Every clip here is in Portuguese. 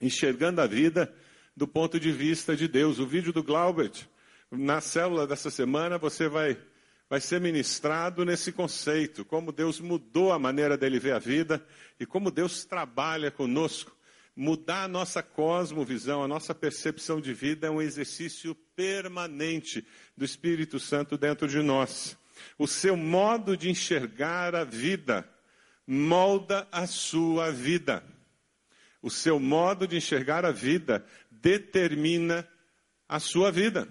enxergando a vida do ponto de vista de Deus. O vídeo do Glaubert, na célula dessa semana, você vai, vai ser ministrado nesse conceito, como Deus mudou a maneira dele ver a vida e como Deus trabalha conosco. Mudar a nossa cosmovisão, a nossa percepção de vida é um exercício permanente do Espírito Santo dentro de nós. O seu modo de enxergar a vida molda a sua vida. O seu modo de enxergar a vida determina a sua vida.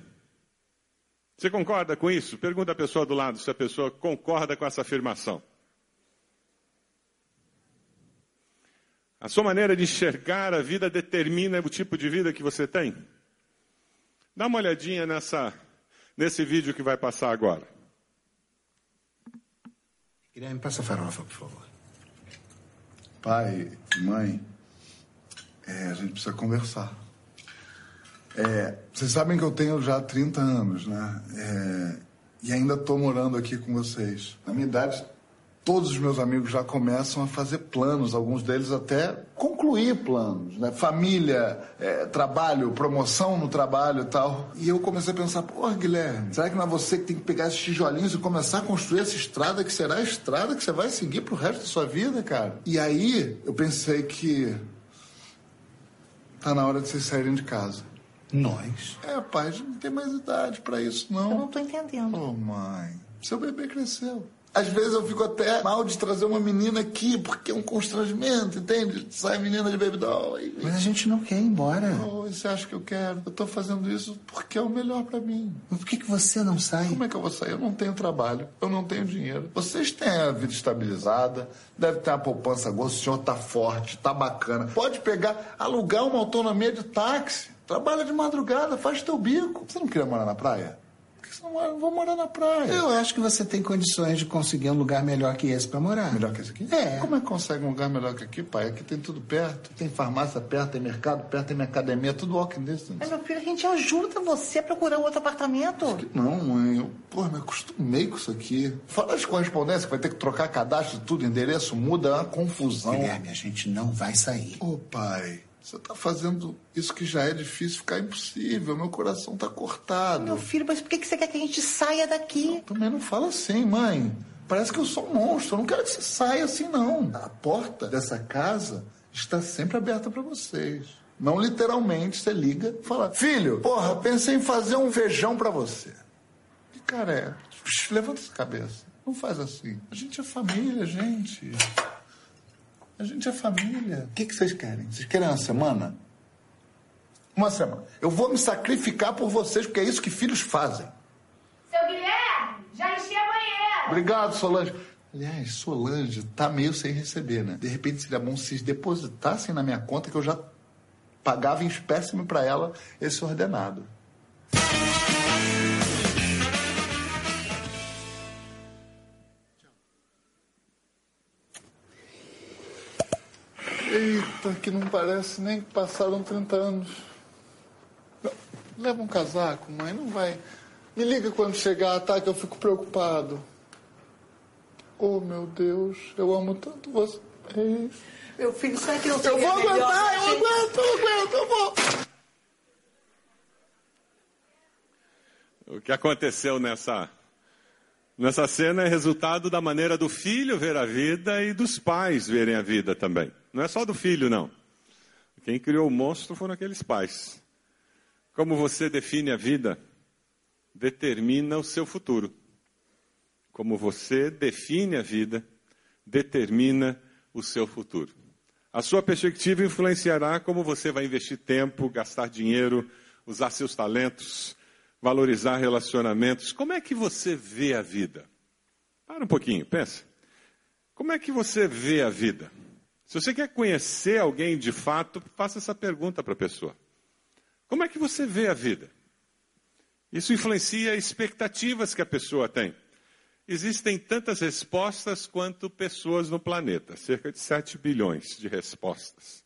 Você concorda com isso? Pergunta a pessoa do lado se a pessoa concorda com essa afirmação. A sua maneira de enxergar a vida determina o tipo de vida que você tem? Dá uma olhadinha nessa, nesse vídeo que vai passar agora. Guilherme, passa a farofa, por favor. Pai, mãe, é, a gente precisa conversar. É, vocês sabem que eu tenho já 30 anos, né? É, e ainda estou morando aqui com vocês. Na minha idade, todos os meus amigos já começam a fazer planos, alguns deles até concluir planos, né? Família, é, trabalho, promoção no trabalho e tal. E eu comecei a pensar, pô, Guilherme, será que não é você que tem que pegar esses tijolinhos e começar a construir essa estrada que será a estrada que você vai seguir pro resto da sua vida, cara? E aí eu pensei que tá na hora de vocês saírem de casa. Nós? É, pai, a gente não tem mais idade para isso, não. Eu não tô entendendo. Ô, mãe, seu bebê cresceu. Às vezes eu fico até mal de trazer uma menina aqui, porque é um constrangimento, entende? Sai menina de baby doll. E... Mas a gente não quer ir embora. Oh, você acha que eu quero? Eu tô fazendo isso porque é o melhor para mim. Mas por que, que você não sai? Como é que eu vou sair? Eu não tenho trabalho, eu não tenho dinheiro. Vocês têm a vida estabilizada, deve ter uma poupança boa, o senhor tá forte, tá bacana. Pode pegar, alugar uma autonomia de táxi. Trabalha de madrugada, faz teu bico. Você não queria morar na praia? Mora? Vou morar na praia. Eu acho que você tem condições de conseguir um lugar melhor que esse para morar. Melhor que esse aqui? É. Como é que consegue um lugar melhor que aqui, pai? Aqui tem tudo perto. Tem farmácia perto, tem mercado perto, tem minha academia, tudo walking distance. Mas, meu filho, a gente ajuda você a procurar um outro apartamento. Não, mãe. Eu, pô, me acostumei com isso aqui. Fora as correspondências, que vai ter que trocar cadastro, tudo, endereço muda, é uma confusão. Guilherme, a gente não vai sair. Ô, pai, você tá fazendo isso que já é difícil ficar impossível. Meu coração tá cortado. Meu filho, mas por que você quer que a gente saia daqui? Também não fala assim, mãe. Parece que eu sou um monstro. Eu não quero que você saia assim, não. A porta dessa casa está sempre aberta para vocês. Não literalmente, você liga e fala: Filho, porra, pensei em fazer um feijão para você. E cara, é. Levanta essa cabeça. Não faz assim. A gente é família, gente. A gente é família. O que, que vocês querem? Vocês querem uma semana? Uma semana. Eu vou me sacrificar por vocês, porque é isso que filhos fazem. Seu Guilherme, já enchi a banheira. Obrigado, Solange. Aliás, Solange tá meio sem receber, né? De repente seria bom se vocês depositassem na minha conta que eu já pagava em espécime para ela esse ordenado. Eita, que não parece nem que passaram 30 anos. Leva um casaco, mãe, não vai. Me liga quando chegar, tá? Que eu fico preocupado. Oh, meu Deus, eu amo tanto vocês. Meu filho, será que não Eu vou melhor aguentar, a eu aguento, eu aguento, eu vou. O que aconteceu nessa, nessa cena é resultado da maneira do filho ver a vida e dos pais verem a vida também. Não é só do filho, não. Quem criou o monstro foram aqueles pais. Como você define a vida, determina o seu futuro. Como você define a vida, determina o seu futuro. A sua perspectiva influenciará como você vai investir tempo, gastar dinheiro, usar seus talentos, valorizar relacionamentos. Como é que você vê a vida? Para um pouquinho, pensa. Como é que você vê a vida? Se você quer conhecer alguém de fato, faça essa pergunta para a pessoa. Como é que você vê a vida? Isso influencia expectativas que a pessoa tem. Existem tantas respostas quanto pessoas no planeta, cerca de 7 bilhões de respostas.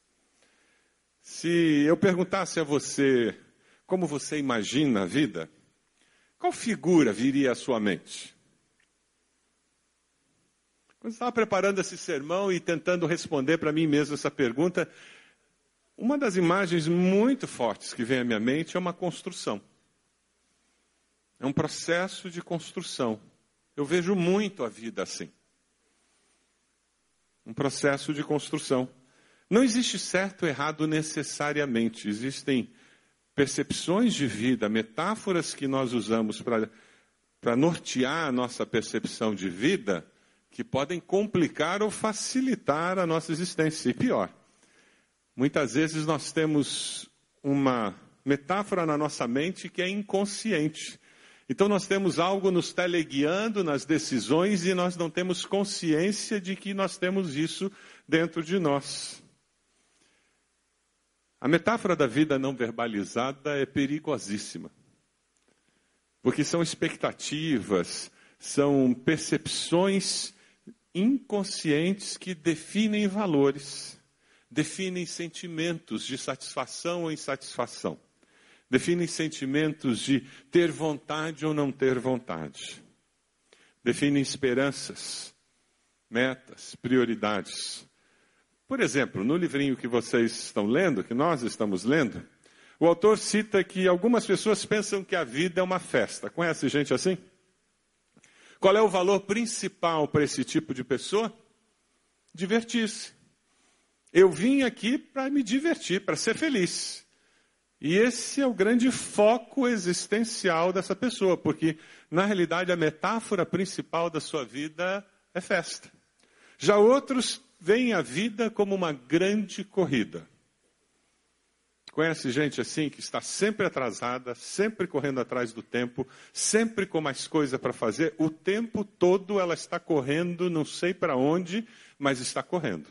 Se eu perguntasse a você como você imagina a vida, qual figura viria à sua mente? Quando estava preparando esse sermão e tentando responder para mim mesmo essa pergunta, uma das imagens muito fortes que vem à minha mente é uma construção. É um processo de construção. Eu vejo muito a vida assim. Um processo de construção. Não existe certo ou errado necessariamente. Existem percepções de vida, metáforas que nós usamos para nortear a nossa percepção de vida, que podem complicar ou facilitar a nossa existência. E pior, muitas vezes nós temos uma metáfora na nossa mente que é inconsciente. Então nós temos algo nos teleguiando nas decisões e nós não temos consciência de que nós temos isso dentro de nós. A metáfora da vida não verbalizada é perigosíssima. Porque são expectativas, são percepções inconscientes que definem valores, definem sentimentos de satisfação ou insatisfação, definem sentimentos de ter vontade ou não ter vontade, definem esperanças, metas, prioridades. Por exemplo, no livrinho que vocês estão lendo, que nós estamos lendo, o autor cita que algumas pessoas pensam que a vida é uma festa. Conhece gente assim? Qual é o valor principal para esse tipo de pessoa? Divertir-se. Eu vim aqui para me divertir, para ser feliz. E esse é o grande foco existencial dessa pessoa, porque, na realidade, a metáfora principal da sua vida é festa. Já outros veem a vida como uma grande corrida. Conhece gente assim que está sempre atrasada, sempre correndo atrás do tempo, sempre com mais coisa para fazer, o tempo todo ela está correndo, não sei para onde, mas está correndo.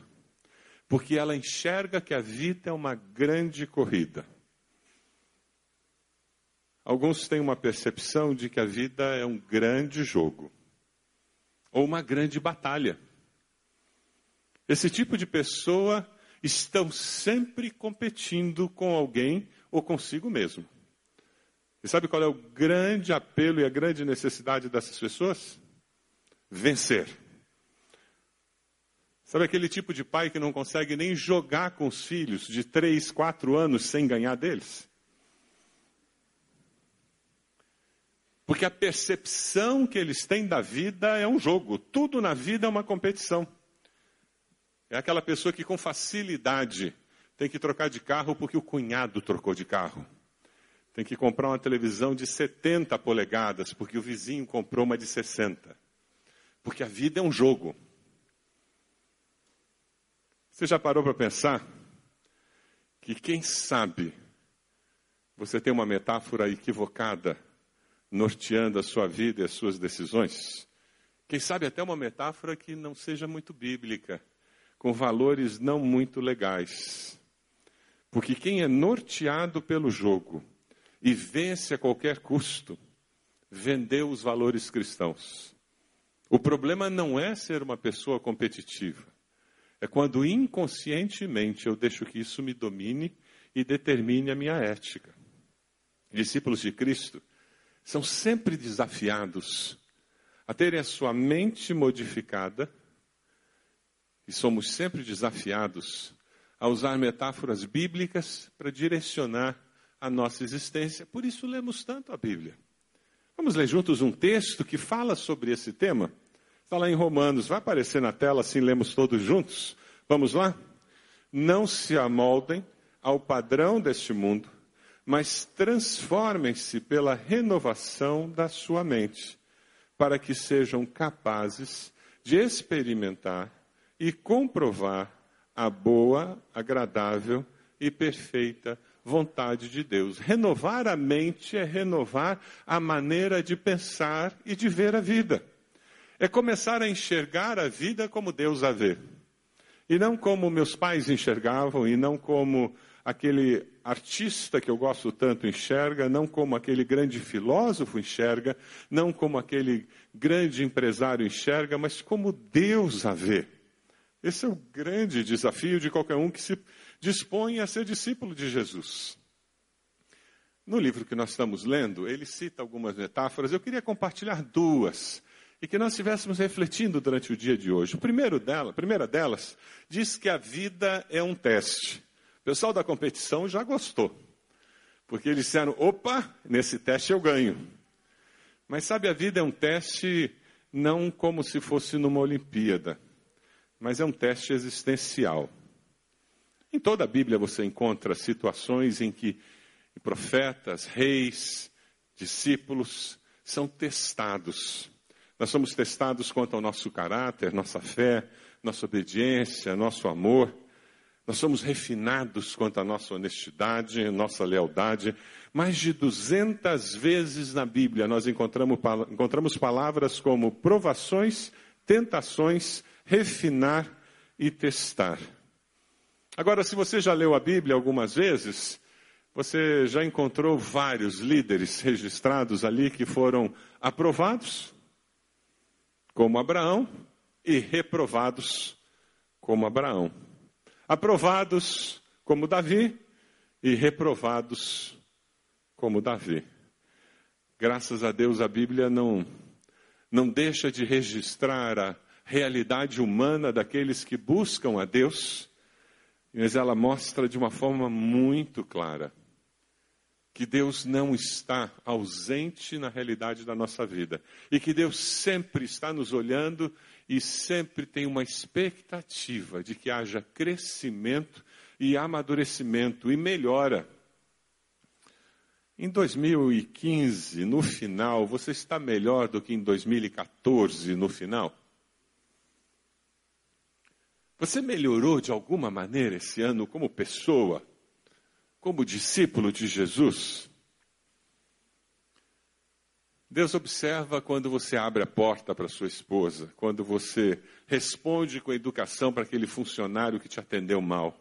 Porque ela enxerga que a vida é uma grande corrida. Alguns têm uma percepção de que a vida é um grande jogo, ou uma grande batalha. Esse tipo de pessoa estão sempre competindo com alguém ou consigo mesmo. E sabe qual é o grande apelo e a grande necessidade dessas pessoas? Vencer. Sabe aquele tipo de pai que não consegue nem jogar com os filhos de 3, 4 anos sem ganhar deles? Porque a percepção que eles têm da vida é um jogo, tudo na vida é uma competição. É aquela pessoa que com facilidade tem que trocar de carro porque o cunhado trocou de carro. Tem que comprar uma televisão de 70 polegadas porque o vizinho comprou uma de 60. Porque a vida é um jogo. Você já parou para pensar que quem sabe você tem uma metáfora equivocada norteando a sua vida e as suas decisões? Quem sabe até uma metáfora que não seja muito bíblica com valores não muito legais. Porque quem é norteado pelo jogo e vence a qualquer custo, vendeu os valores cristãos. O problema não é ser uma pessoa competitiva. É quando inconscientemente eu deixo que isso me domine e determine a minha ética. Discípulos de Cristo são sempre desafiados a terem a sua mente modificada e somos sempre desafiados a usar metáforas bíblicas para direcionar a nossa existência. Por isso lemos tanto a Bíblia. Vamos ler juntos um texto que fala sobre esse tema? Está lá em Romanos, vai aparecer na tela assim lemos todos juntos. Vamos lá? Não se amoldem ao padrão deste mundo, mas transformem-se pela renovação da sua mente, para que sejam capazes de experimentar e comprovar a boa, agradável e perfeita vontade de Deus. Renovar a mente é renovar a maneira de pensar e de ver a vida. É começar a enxergar a vida como Deus a vê. E não como meus pais enxergavam, e não como aquele artista que eu gosto tanto enxerga, não como aquele grande filósofo enxerga, não como aquele grande empresário enxerga, mas como Deus a vê. Esse é o grande desafio de qualquer um que se dispõe a ser discípulo de Jesus. No livro que nós estamos lendo, ele cita algumas metáforas. Eu queria compartilhar duas e que nós estivéssemos refletindo durante o dia de hoje. O primeiro dela, a primeira delas diz que a vida é um teste. pessoal da competição já gostou, porque eles disseram: opa, nesse teste eu ganho. Mas sabe, a vida é um teste não como se fosse numa Olimpíada, mas é um teste existencial. Em toda a Bíblia você encontra situações em que profetas, reis, discípulos são testados. Nós somos testados quanto ao nosso caráter, nossa fé, nossa obediência, nosso amor. Nós somos refinados quanto à nossa honestidade, nossa lealdade. Mais de 200 vezes na Bíblia nós encontramos, encontramos palavras como provações, tentações, refinar e testar. Agora, se você já leu a Bíblia algumas vezes, você já encontrou vários líderes registrados ali que foram aprovados, como Abraão, e reprovados, como Abraão. Aprovados, como Davi, e reprovados, como Davi. Graças a Deus a Bíblia não, não deixa de registrar a realidade humana daqueles que buscam a Deus, mas ela mostra de uma forma muito clara que Deus não está ausente na realidade da nossa vida e que Deus sempre está nos olhando e sempre tem uma expectativa de que haja crescimento e amadurecimento e melhora. Em 2015, no final, você está melhor do que em 2014, no final? Você melhorou de alguma maneira esse ano como pessoa? como discípulo de Jesus, Deus observa quando você abre a porta para sua esposa, quando você responde com educação para aquele funcionário que te atendeu mal.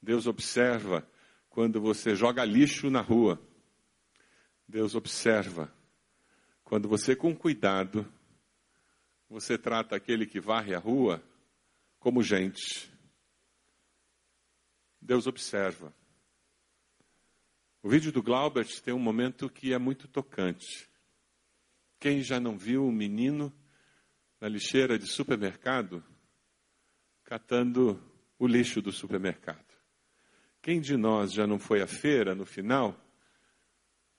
Deus observa quando você joga lixo na rua. Deus observa quando você, com cuidado, você trata aquele que varre a rua como gente. Deus observa. O vídeo do Glaubert tem um momento que é muito tocante. Quem já não viu um menino na lixeira de supermercado catando o lixo do supermercado? Quem de nós já não foi à feira no final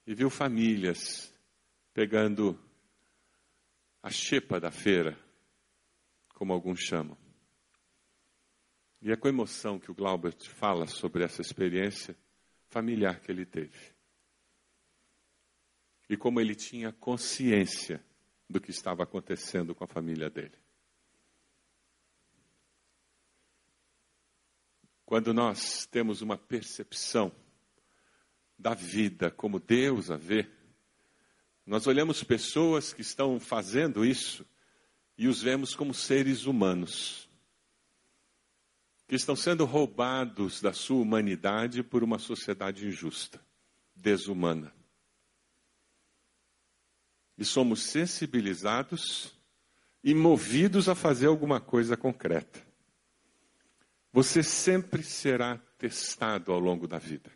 e viu famílias pegando a xepa da feira, como alguns chamam? E é com emoção que o Glaubert fala sobre essa experiência familiar que ele teve. E como ele tinha consciência do que estava acontecendo com a família dele. Quando nós temos uma percepção da vida como Deus a vê, nós olhamos pessoas que estão fazendo isso e os vemos como seres humanos que estão sendo roubados da sua humanidade por uma sociedade injusta, desumana. E somos sensibilizados e movidos a fazer alguma coisa concreta. Você sempre será testado ao longo da vida.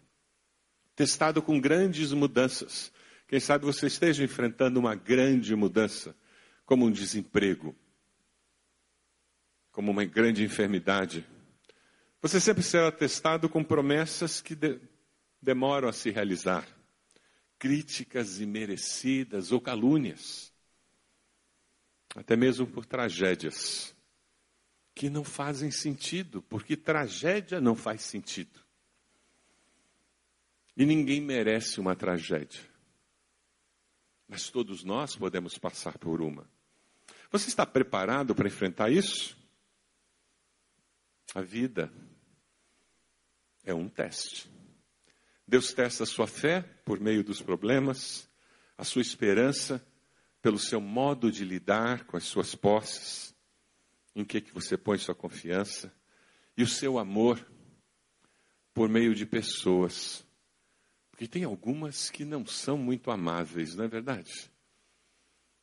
Testado com grandes mudanças. Quem sabe você esteja enfrentando uma grande mudança, como um desemprego, como uma grande enfermidade, você sempre será testado com promessas que de, demoram a se realizar, críticas imerecidas ou calúnias, até mesmo por tragédias que não fazem sentido, porque tragédia não faz sentido. E ninguém merece uma tragédia. Mas todos nós podemos passar por uma. Você está preparado para enfrentar isso? A vida é um teste. Deus testa a sua fé por meio dos problemas, a sua esperança pelo seu modo de lidar com as suas posses, em que, que você põe sua confiança, e o seu amor por meio de pessoas. Porque tem algumas que não são muito amáveis, não é verdade?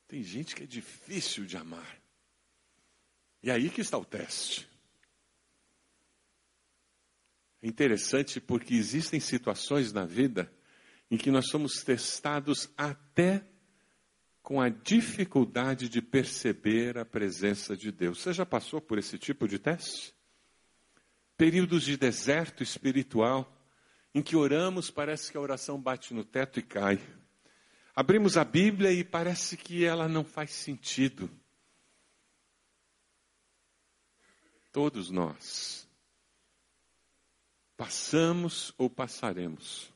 Tem gente que é difícil de amar. E aí que está o teste. É interessante porque existem situações na vida em que nós somos testados até com a dificuldade de perceber a presença de Deus. Você já passou por esse tipo de teste? períodos de deserto espiritual, em que oramos, parece que a oração bate no teto e cai. Abrimos a Bíblia e parece que ela não faz sentido. Todos nós passamos ou passaremos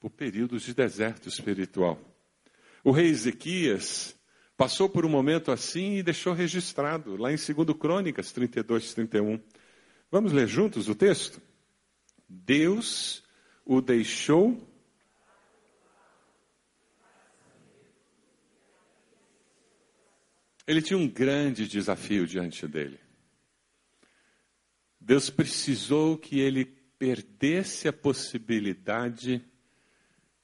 por períodos de deserto espiritual. O rei Ezequias passou por um momento assim e deixou registrado, lá em 2 Crônicas 32, 31. Vamos ler juntos o texto? Deus o deixou Ele tinha um grande desafio diante dele. Deus precisou que ele perdesse a possibilidade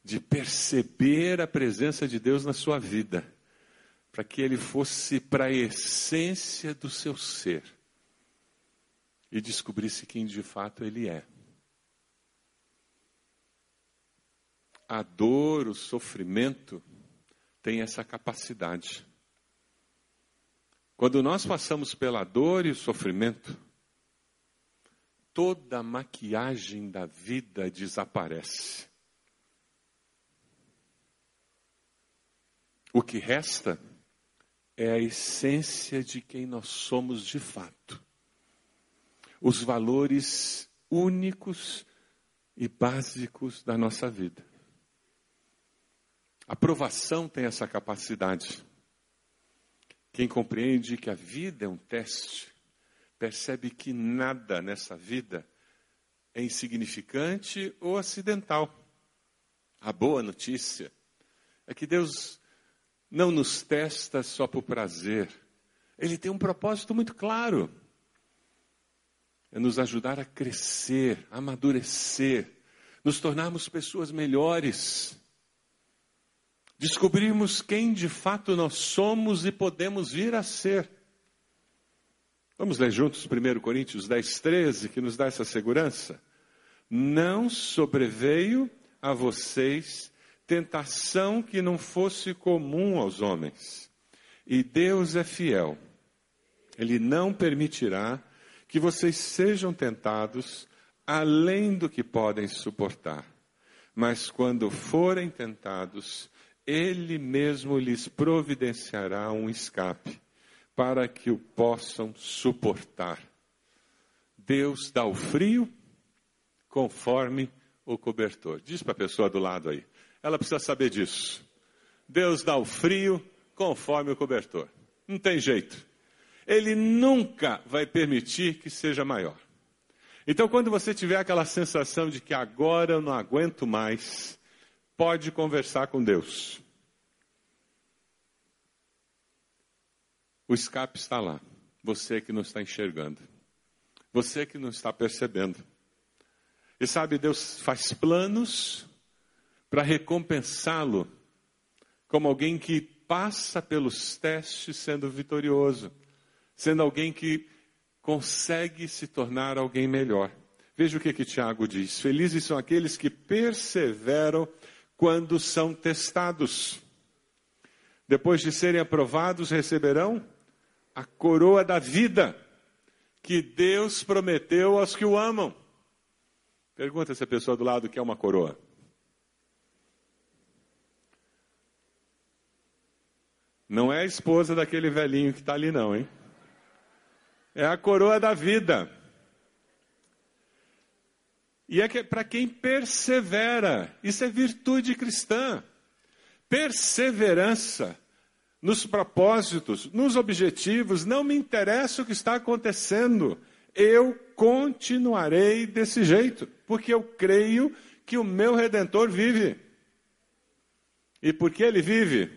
de perceber a presença de Deus na sua vida, para que ele fosse para a essência do seu ser e descobrisse quem de fato ele é. A dor, o sofrimento tem essa capacidade. Quando nós passamos pela dor e o sofrimento, toda a maquiagem da vida desaparece. O que resta é a essência de quem nós somos de fato. Os valores únicos e básicos da nossa vida. A provação tem essa capacidade. Quem compreende que a vida é um teste, percebe que nada nessa vida é insignificante ou acidental. A boa notícia é que Deus não nos testa só por prazer. Ele tem um propósito muito claro. É nos ajudar a crescer, a amadurecer, nos tornarmos pessoas melhores. Descobrirmos quem de fato nós somos e podemos vir a ser. Vamos ler juntos 1 Coríntios 10, 13, que nos dá essa segurança? Não sobreveio a vocês tentação que não fosse comum aos homens. E Deus é fiel. Ele não permitirá que vocês sejam tentados além do que podem suportar. Mas quando forem tentados, Ele mesmo lhes providenciará um escape para que o possam suportar. Deus dá o frio conforme o cobertor. Diz para a pessoa do lado aí. Ela precisa saber disso. Deus dá o frio conforme o cobertor. Não tem jeito. Ele nunca vai permitir que seja maior. Então, quando você tiver aquela sensação de que agora eu não aguento mais, pode conversar com Deus. O escape está lá. Você que não está enxergando. Você que não está percebendo. E sabe, Deus faz planos para recompensá-lo como alguém que passa pelos testes sendo vitorioso, sendo alguém que consegue se tornar alguém melhor. Veja o que, que Tiago diz: Felizes são aqueles que perseveram quando são testados. Depois de serem aprovados, receberão a coroa da vida que Deus prometeu aos que o amam. Pergunta se a pessoa do lado quer uma coroa. Não é a esposa daquele velhinho que está ali, não, hein? É a coroa da vida. E é que, para quem persevera, isso é virtude cristã. Perseverança nos propósitos, nos objetivos, não me interessa o que está acontecendo, eu continuarei desse jeito, porque eu creio que o meu redentor vive. E porque ele vive,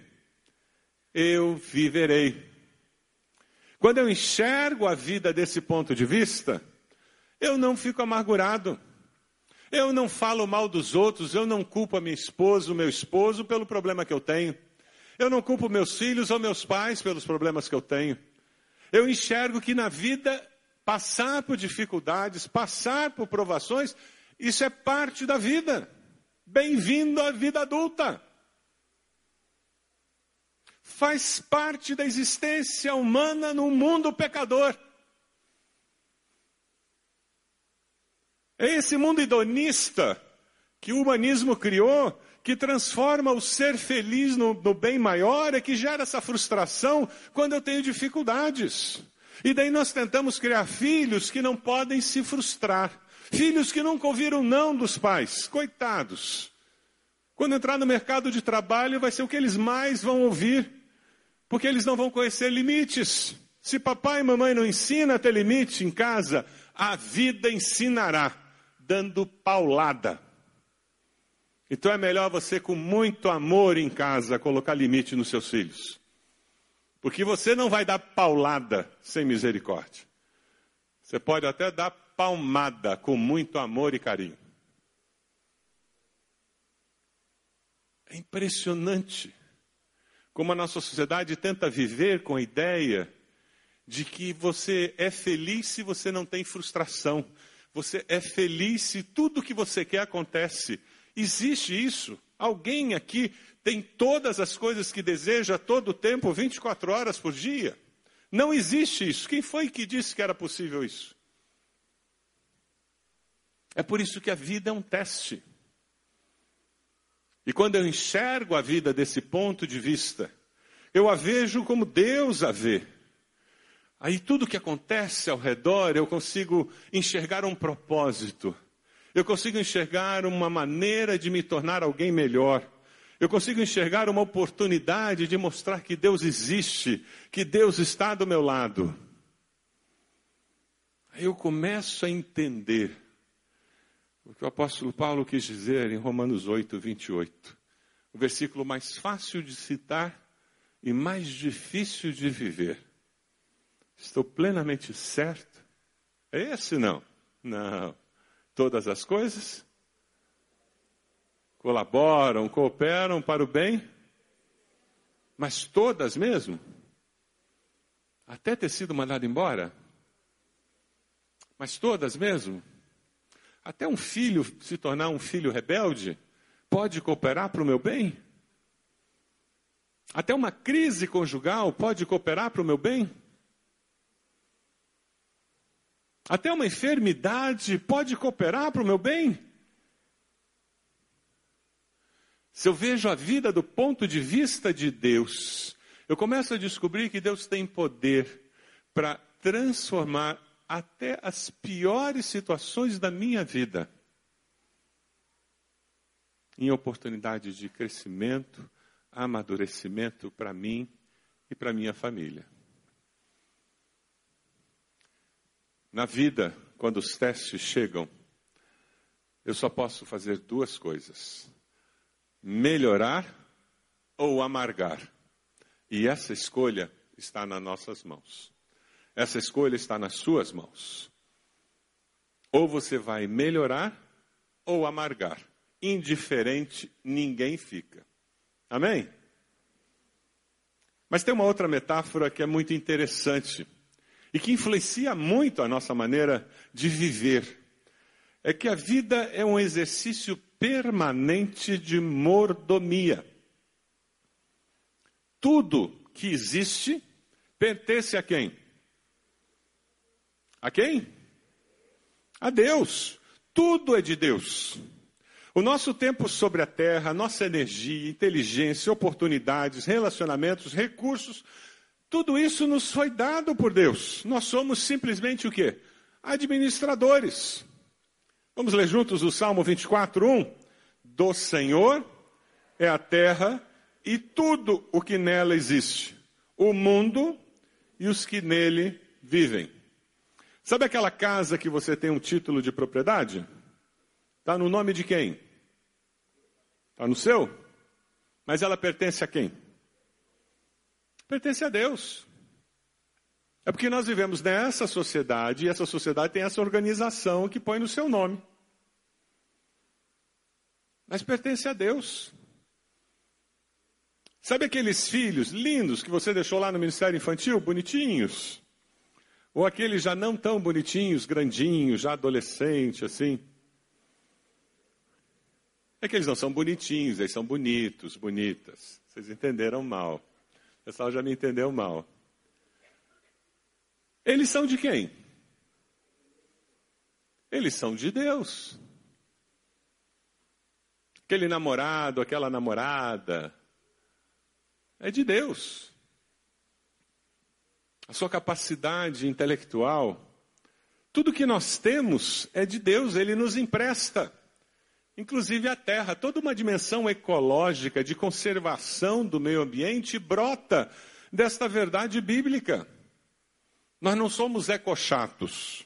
eu viverei. Quando eu enxergo a vida desse ponto de vista, eu não fico amargurado. Eu não falo mal dos outros, eu não culpo a minha esposa, o meu esposo pelo problema que eu tenho. Eu não culpo meus filhos ou meus pais pelos problemas que eu tenho. Eu enxergo que na vida passar por dificuldades, passar por provações, isso é parte da vida. Bem-vindo à vida adulta faz parte da existência humana no mundo pecador. É esse mundo hedonista que o humanismo criou, que transforma o ser feliz no, no bem maior, é que gera essa frustração quando eu tenho dificuldades. E daí nós tentamos criar filhos que não podem se frustrar. Filhos que nunca ouviram não dos pais. Coitados. Quando entrar no mercado de trabalho, vai ser o que eles mais vão ouvir. Porque eles não vão conhecer limites. Se papai e mamãe não ensinam a ter limite em casa, a vida ensinará, dando paulada. Então é melhor você, com muito amor em casa, colocar limite nos seus filhos. Porque você não vai dar paulada sem misericórdia. Você pode até dar palmada com muito amor e carinho. É impressionante como a nossa sociedade tenta viver com a ideia de que você é feliz se você não tem frustração. Você é feliz se tudo que você quer acontece. Existe isso? Alguém aqui tem todas as coisas que deseja todo o tempo, 24 horas por dia? Não existe isso. Quem foi que disse que era possível isso? É por isso que a vida é um teste. E quando eu enxergo a vida desse ponto de vista, eu a vejo como Deus a vê. Aí tudo que acontece ao redor, eu consigo enxergar um propósito. Eu consigo enxergar uma maneira de me tornar alguém melhor. Eu consigo enxergar uma oportunidade de mostrar que Deus existe, que Deus está do meu lado. Aí eu começo a entender o que o apóstolo Paulo quis dizer em Romanos 8, 28. O versículo mais fácil de citar e mais difícil de viver. Estou plenamente certo? É esse não? Não. Todas as coisas colaboram, cooperam para o bem, mas todas mesmo? Até ter sido mandado embora? Mas todas mesmo? Até um filho se tornar um filho rebelde pode cooperar para o meu bem? Até uma crise conjugal pode cooperar para o meu bem? Até uma enfermidade pode cooperar para o meu bem? Se eu vejo a vida do ponto de vista de Deus, eu começo a descobrir que Deus tem poder para transformar até as piores situações da minha vida em oportunidades de crescimento, amadurecimento para mim e para minha família. Na vida, quando os testes chegam, eu só posso fazer duas coisas: melhorar ou amargar. E essa escolha está nas nossas mãos. Essa escolha está nas suas mãos. Ou você vai melhorar ou amargar. Indiferente, ninguém fica. Amém? Mas tem uma outra metáfora que é muito interessante e que influencia muito a nossa maneira de viver. É que a vida é um exercício permanente de mordomia. Tudo que existe pertence a quem? A quem? A Deus. Tudo é de Deus. O nosso tempo sobre a terra, nossa energia, inteligência, oportunidades, relacionamentos, recursos, tudo isso nos foi dado por Deus. Nós somos simplesmente o quê? Administradores. Vamos ler juntos o Salmo 24, 1? Do Senhor é a terra e tudo o que nela existe, o mundo e os que nele vivem. Sabe aquela casa que você tem um título de propriedade? Está no nome de quem? Está no seu? Mas ela pertence a quem? Pertence a Deus. É porque nós vivemos nessa sociedade e essa sociedade tem essa organização que põe no seu nome. Mas pertence a Deus. Sabe aqueles filhos lindos que você deixou lá no Ministério Infantil, bonitinhos? Ou aqueles já não tão bonitinhos, grandinhos, já adolescente, assim. É que eles não são bonitinhos, eles são bonitos, bonitas. Vocês entenderam mal. O pessoal já me entendeu mal. Eles são de quem? eles são de Deus. Aquele namorado, aquela namorada, é de Deus. A sua capacidade intelectual, tudo que nós temos é de Deus, Ele nos empresta. Inclusive a terra, toda uma dimensão ecológica de conservação do meio ambiente brota desta verdade bíblica. Nós não somos ecochatos.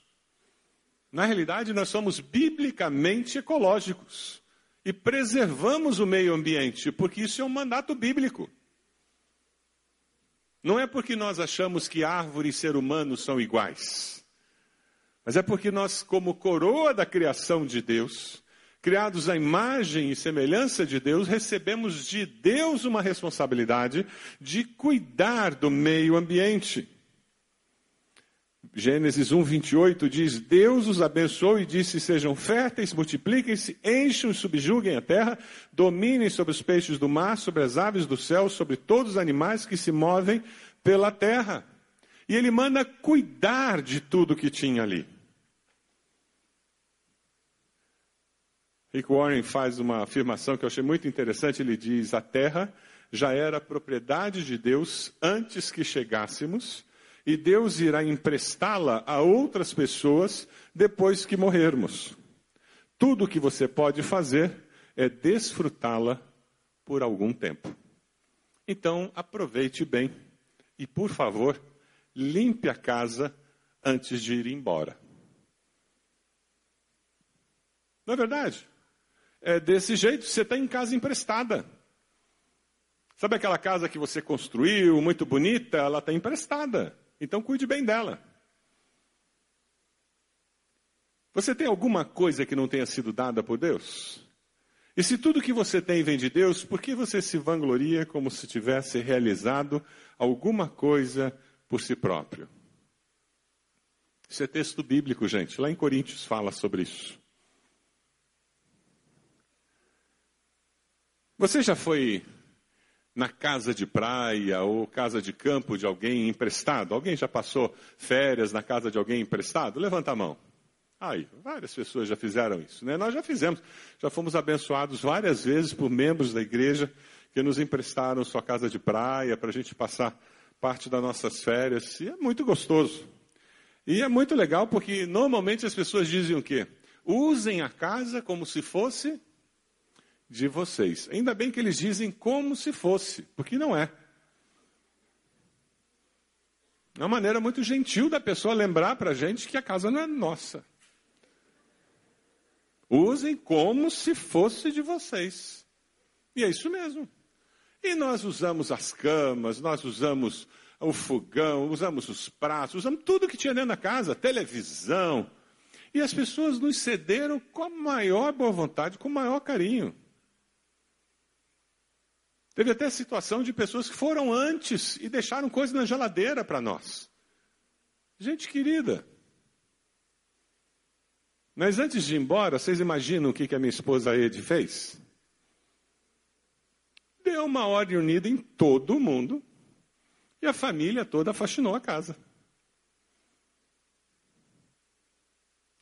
Na realidade, nós somos biblicamente ecológicos e preservamos o meio ambiente, porque isso é um mandato bíblico. Não é porque nós achamos que árvore e ser humano são iguais, mas é porque nós, como coroa da criação de Deus, criados à imagem e semelhança de Deus, recebemos de Deus uma responsabilidade de cuidar do meio ambiente. Gênesis 1, 28 diz: Deus os abençoou e disse: Sejam férteis, multipliquem-se, encham e subjuguem a terra, dominem sobre os peixes do mar, sobre as aves do céu, sobre todos os animais que se movem pela terra. E ele manda cuidar de tudo que tinha ali. Rick Warren faz uma afirmação que eu achei muito interessante. Ele diz: A terra já era propriedade de Deus antes que chegássemos, e Deus irá emprestá-la a outras pessoas depois que morrermos. Tudo o que você pode fazer é desfrutá-la por algum tempo. Então, aproveite bem e, por favor, limpe a casa antes de ir embora. Não é verdade? É desse jeito, você está em casa emprestada. Sabe aquela casa que você construiu, muito bonita, ela está emprestada. Então cuide bem dela. Você tem alguma coisa que não tenha sido dada por Deus? E se tudo que você tem vem de Deus, por que você se vangloria como se tivesse realizado alguma coisa por si próprio? Isso é texto bíblico, gente. Lá em Coríntios fala sobre isso. Você já foi na casa de praia ou casa de campo de alguém emprestado? Alguém já passou férias na casa de alguém emprestado? Levanta a mão. Aí, várias pessoas já fizeram isso, né? Nós já fizemos, já fomos abençoados várias vezes por membros da igreja que nos emprestaram sua casa de praia para a gente passar parte das nossas férias. E é muito gostoso. E é muito legal porque normalmente as pessoas dizem o quê? Usem a casa como se fosse de vocês. Ainda bem que eles dizem como se fosse, porque não é. É uma maneira muito gentil da pessoa lembrar para a gente que a casa não é nossa. Usem como se fosse de vocês. E é isso mesmo. E nós usamos as camas, nós usamos o fogão, usamos os pratos, usamos tudo que tinha dentro da casa, televisão. E as pessoas nos cederam com a maior boa vontade, com o maior carinho. Teve até situação de pessoas que foram antes e deixaram coisa na geladeira para nós. Gente querida. Mas antes de ir embora, vocês imaginam o que, que a minha esposa Ed fez? Deu uma ordem unida em todo mundo e a família toda faxinou a casa.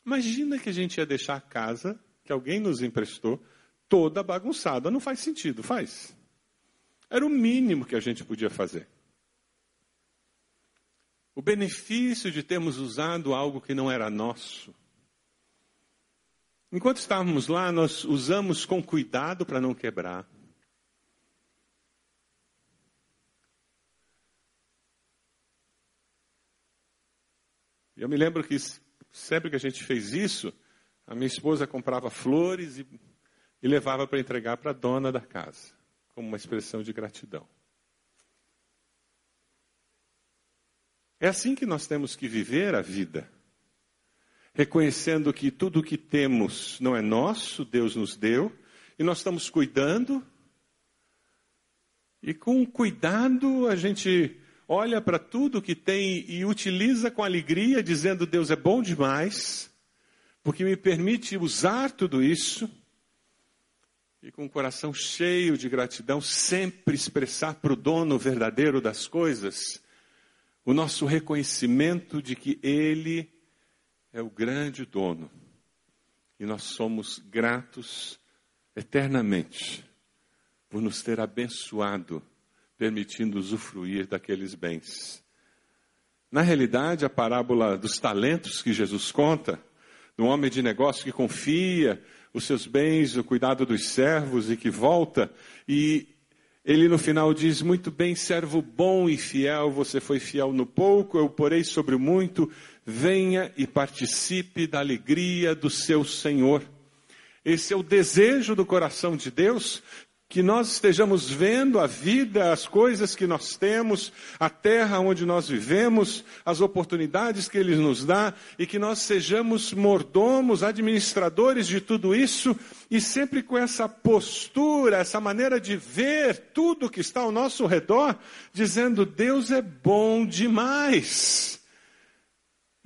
Imagina que a gente ia deixar a casa que alguém nos emprestou toda bagunçada. Não faz sentido, faz? Era o mínimo que a gente podia fazer. O benefício de termos usado algo que não era nosso. Enquanto estávamos lá, nós usamos com cuidado para não quebrar. Eu me lembro que sempre que a gente fez isso, a minha esposa comprava flores e, e levava para entregar para a dona da casa como uma expressão de gratidão. É assim que nós temos que viver a vida, reconhecendo que tudo o que temos não é nosso, Deus nos deu, e nós estamos cuidando, e com cuidado a gente olha para tudo que tem e utiliza com alegria, dizendo: Deus é bom demais, porque me permite usar tudo isso e com o coração cheio de gratidão, sempre expressar para o dono verdadeiro das coisas o nosso reconhecimento de que Ele é o grande dono E nós somos gratos eternamente por nos ter abençoado, permitindo usufruir daqueles bens. Na realidade, a parábola dos talentos que Jesus conta, um homem de negócio que confia os seus bens, o cuidado dos servos e que volta, e ele no final diz: Muito bem, servo bom e fiel, você foi fiel no pouco, eu porei sobre o muito, venha e participe da alegria do seu Senhor. Esse é o desejo do coração de Deus, que nós estejamos vendo a vida, as coisas que nós temos, a terra onde nós vivemos, as oportunidades que Ele nos dá, e que nós sejamos mordomos, administradores de tudo isso, e sempre com essa postura, essa maneira de ver tudo que está ao nosso redor, dizendo: Deus é bom demais.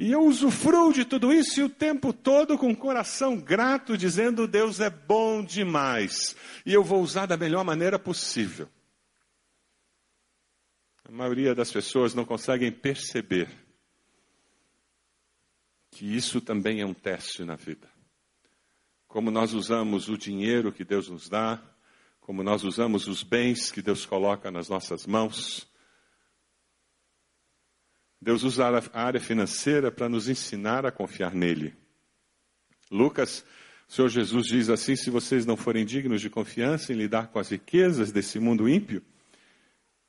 E eu usufruo de tudo isso e o tempo todo com o coração grato, dizendo: Deus é bom demais. E eu vou usar da melhor maneira possível. A maioria das pessoas não conseguem perceber que isso também é um teste na vida. Como nós usamos o dinheiro que Deus nos dá, como nós usamos os bens que Deus coloca nas nossas mãos Deus usa a área financeira para nos ensinar a confiar nele. Lucas, o Senhor Jesus diz assim: se vocês não forem dignos de confiança em lidar com as riquezas desse mundo ímpio,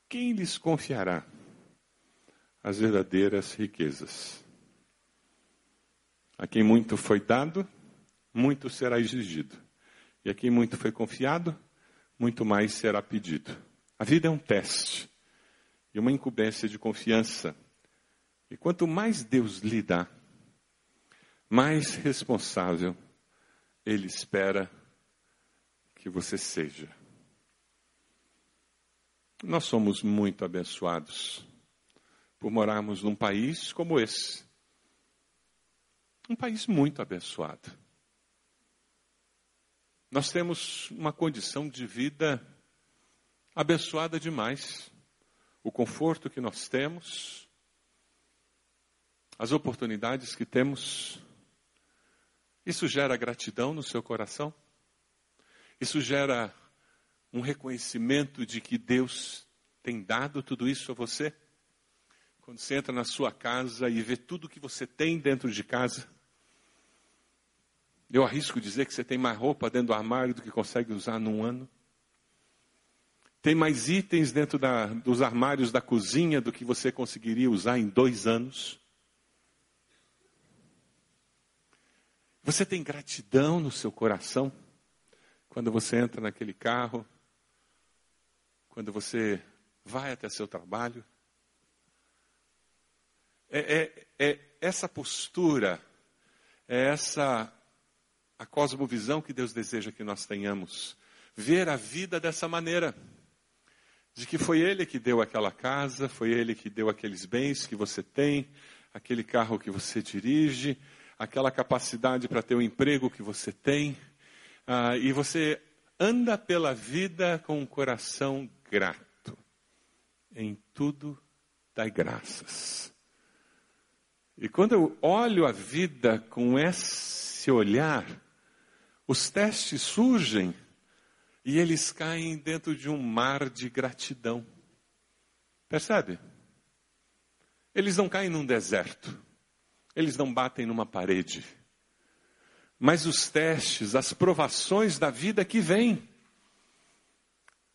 quem lhes confiará as verdadeiras riquezas? A quem muito foi dado, muito será exigido. E a quem muito foi confiado, muito mais será pedido. A vida é um teste e uma incumbência de confiança e quanto mais Deus lhe dá, mais responsável Ele espera que você seja. Nós somos muito abençoados por morarmos num país como esse. Um país muito abençoado. Nós temos uma condição de vida abençoada demais. O conforto que nós temos, as oportunidades que temos. Isso gera gratidão no seu coração? Isso gera um reconhecimento de que Deus tem dado tudo isso a você? Quando você entra na sua casa e vê tudo que você tem dentro de casa, eu arrisco dizer que você tem mais roupa dentro do armário do que consegue usar num ano. Tem mais itens dentro da, dos armários da cozinha do que você conseguiria usar em dois anos. Você tem gratidão no seu coração quando você entra naquele carro, quando você vai até seu trabalho? É, é, é essa postura, é essa a cosmovisão que Deus deseja que nós tenhamos. Ver a vida dessa maneira. De que foi Ele que deu aquela casa, foi Ele que deu aqueles bens que você tem, aquele carro que você dirige, aquela capacidade para ter o emprego que você tem, uh, e você anda pela vida com um coração grato. Em tudo dai graças. E quando eu olho a vida com esse olhar, os testes surgem e eles caem dentro de um mar de gratidão. Percebe? Eles não caem num deserto. Eles não batem numa parede. Mas os testes, as provações da vida que vêm,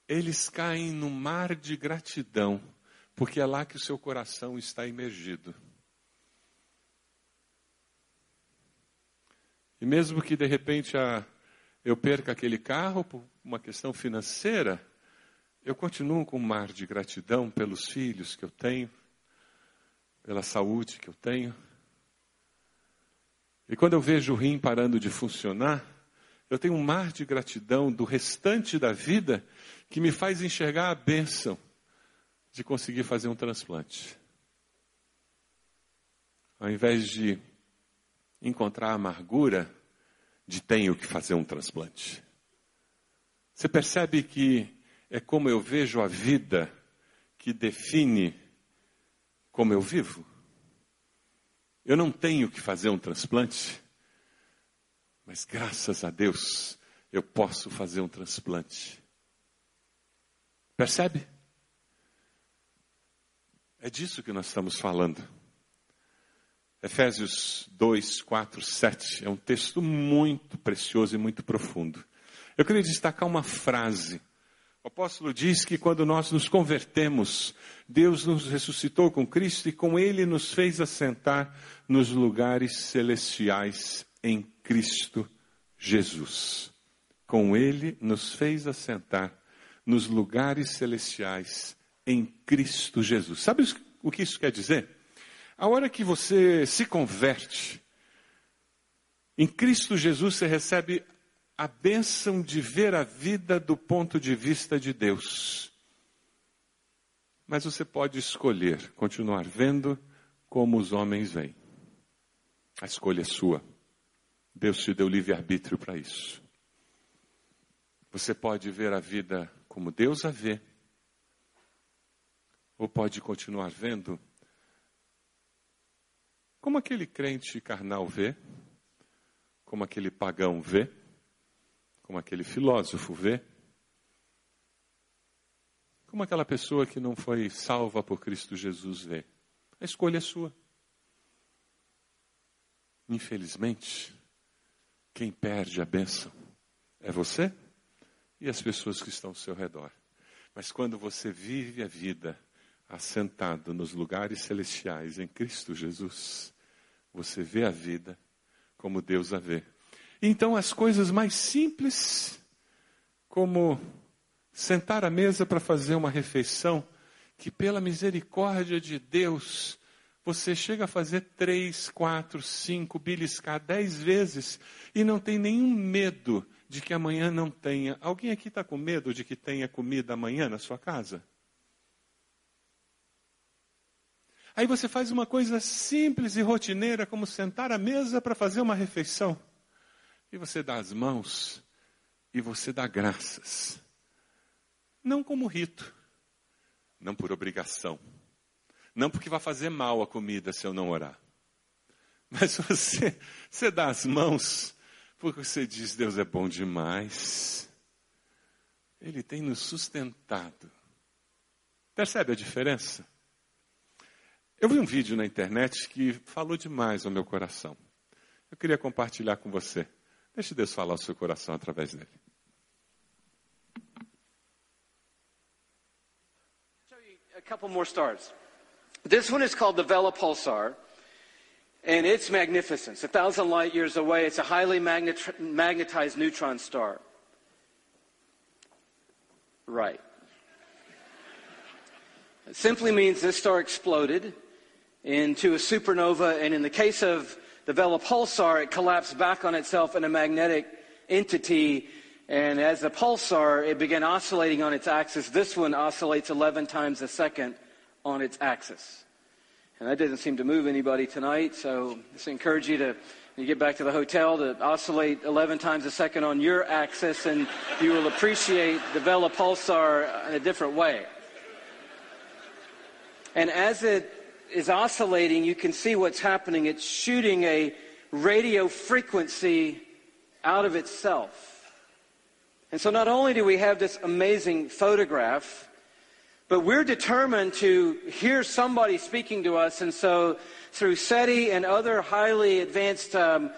eles caem no mar de gratidão, porque é lá que o seu coração está imergido. E mesmo que de repente eu perca aquele carro por uma questão financeira, eu continuo com um mar de gratidão pelos filhos que eu tenho, pela saúde que eu tenho. E quando eu vejo o rim parando de funcionar, eu tenho um mar de gratidão do restante da vida que me faz enxergar a bênção de conseguir fazer um transplante. Ao invés de encontrar a amargura de tenho que fazer um transplante. Você percebe que é como eu vejo a vida que define como eu vivo? Eu não tenho que fazer um transplante, Mas graças a Deus, eu posso fazer um transplante. Percebe? É disso que nós estamos falando. Efésios 2, 4, 7 é um texto muito precioso e muito profundo. Eu queria destacar uma frase. O apóstolo diz que quando nós nos convertemos, Deus nos ressuscitou com Cristo e com Ele nos fez assentar nos lugares celestiais em Cristo Jesus. Com Ele nos fez assentar nos lugares celestiais em Cristo Jesus. Sabe o que isso quer dizer? A hora que você se converte, em Cristo Jesus você recebe a bênção de ver a vida do ponto de vista de Deus. Mas você pode escolher continuar vendo como os homens veem. A escolha é sua. Deus te deu livre-arbítrio para isso. Você pode ver a vida como Deus a vê, ou pode continuar vendo como aquele crente carnal vê, como aquele pagão vê, como aquele filósofo vê, como aquela pessoa que não foi salva por Cristo Jesus vê. A escolha é sua. Infelizmente, quem perde a bênção é você e as pessoas que estão ao seu redor. Mas quando você vive a vida assentado nos lugares celestiais em Cristo Jesus, você vê a vida como Deus a vê. Então, as coisas mais simples, como sentar à mesa para fazer uma refeição, que pela misericórdia de Deus, você chega a fazer três, quatro, cinco, beliscar dez vezes e não tem nenhum medo de que amanhã não tenha. Alguém aqui está com medo de que tenha comida amanhã na sua casa? Aí você faz uma coisa simples e rotineira, como sentar à mesa para fazer uma refeição. E você dá as mãos e você dá graças. Não como rito, não por obrigação, não porque vai fazer mal a comida se eu não orar. Mas você, você dá as mãos porque você diz: Deus é bom demais. Ele tem nos sustentado. Percebe a diferença? Eu vi um vídeo na internet que falou demais ao meu coração. Eu queria compartilhar com você. Deixe Deus falar ao seu coração através dele. A couple more stars. This one is called the Vela Pulsar, and it's magnificent. It's a thousand light years away. It's a highly magnet- magnetized neutron star. Right. It simply means this star exploded into a supernova, and in the case of the Vela pulsar, it collapsed back on itself in a magnetic entity. And as a pulsar, it began oscillating on its axis. This one oscillates 11 times a second on its axis. And that doesn't seem to move anybody tonight, so I just encourage you to, you get back to the hotel, to oscillate 11 times a second on your axis, and you will appreciate the Vela pulsar in a different way. And as it is oscillating, you can see what's happening. It's shooting a radio frequency out of itself. And so not only do we have this amazing photograph, but we're determined to hear somebody speaking to us. And so through SETI and other highly advanced um,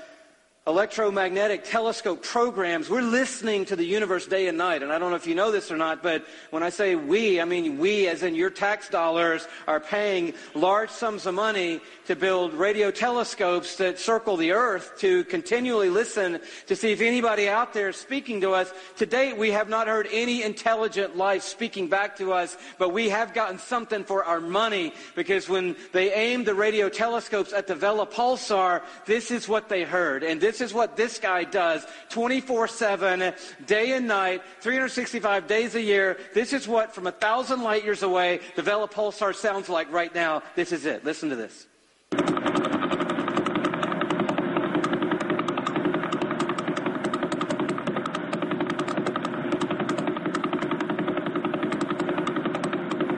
electromagnetic telescope programs, we're listening to the universe day and night. And I don't know if you know this or not, but when I say we, I mean we, as in your tax dollars, are paying large sums of money to build radio telescopes that circle the earth to continually listen to see if anybody out there is speaking to us. To date, we have not heard any intelligent life speaking back to us, but we have gotten something for our money because when they aimed the radio telescopes at the Vela pulsar, this is what they heard. And this is what this guy does 24 7, day and night, 365 days a year. This is what, from a thousand light years away, the Vela pulsar sounds like right now. This is it. Listen to this.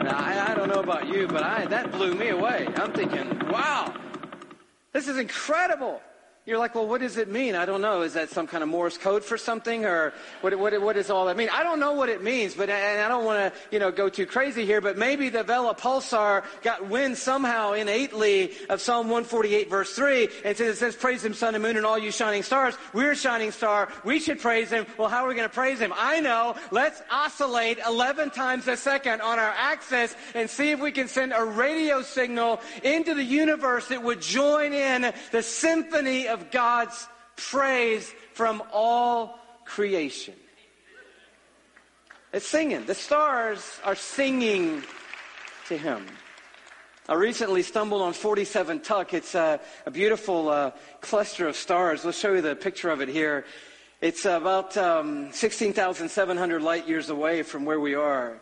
Now, I, I don't know about you, but I, that blew me away. I'm thinking, wow, this is incredible. You're like, well, what does it mean? I don't know. Is that some kind of Morse code for something, or what? What, what does all that mean? I don't know what it means, but and I don't want to, you know, go too crazy here. But maybe the Vela Pulsar got wind somehow innately of Psalm 148, verse three, and since it says, "Praise Him, sun and moon, and all you shining stars." We're a shining star. We should praise Him. Well, how are we going to praise Him? I know. Let's oscillate 11 times a second on our axis and see if we can send a radio signal into the universe that would join in the symphony of God's praise from all creation. It's singing. The stars are singing to Him. I recently stumbled on 47 Tuc. It's a, a beautiful uh, cluster of stars. Let's show you the picture of it here. It's about um, 16,700 light years away from where we are.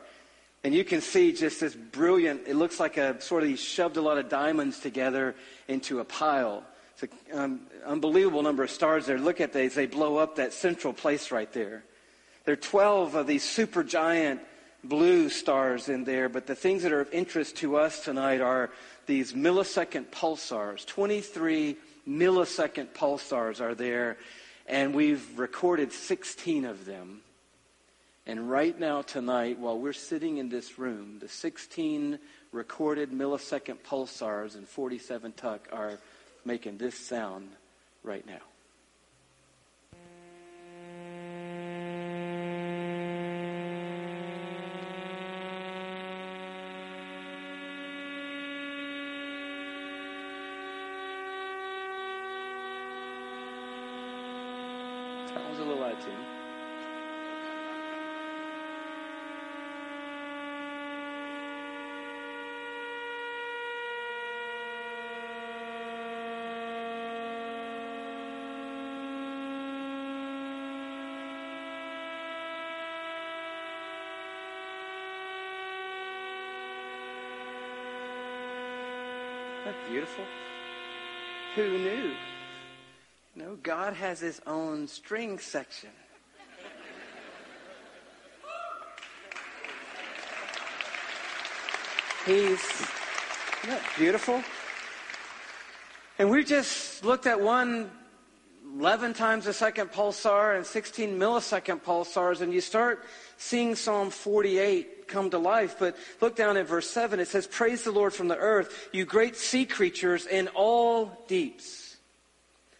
And you can see just this brilliant, it looks like a sort of, shoved a lot of diamonds together into a pile. It's an um, unbelievable number of stars there. Look at these. They blow up that central place right there. There are 12 of these supergiant blue stars in there, but the things that are of interest to us tonight are these millisecond pulsars. 23 millisecond pulsars are there, and we've recorded 16 of them. And right now, tonight, while we're sitting in this room, the 16 recorded millisecond pulsars in 47 tuc are making this sound right now. Beautiful? Who knew? No, God has his own string section. He's beautiful? And we just looked at one 11 times a second pulsar and 16 millisecond pulsars, and you start seeing Psalm 48 come to life. But look down at verse 7. It says, Praise the Lord from the earth, you great sea creatures in all deeps.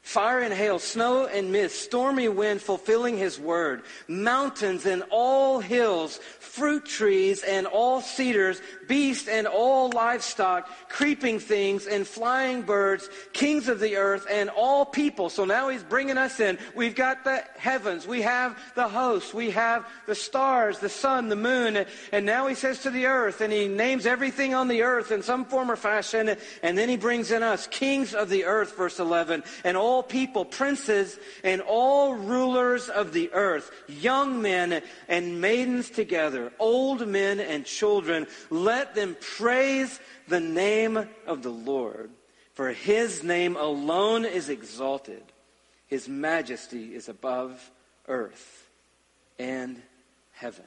Fire and hail, snow and mist, stormy wind fulfilling his word, mountains and all hills, fruit trees and all cedars, beasts and all livestock, creeping things and flying birds, kings of the earth and all people. So now he's bringing us in. We've got the heavens, we have the hosts, we have the stars, the sun, the moon, and now he says to the earth, and he names everything on the earth in some form or fashion, and then he brings in us, kings of the earth, verse 11, and all people, princes, and all rulers of the earth, young men and maidens together, old men and children, let them praise the name of the Lord. For his name alone is exalted. His majesty is above earth and heaven.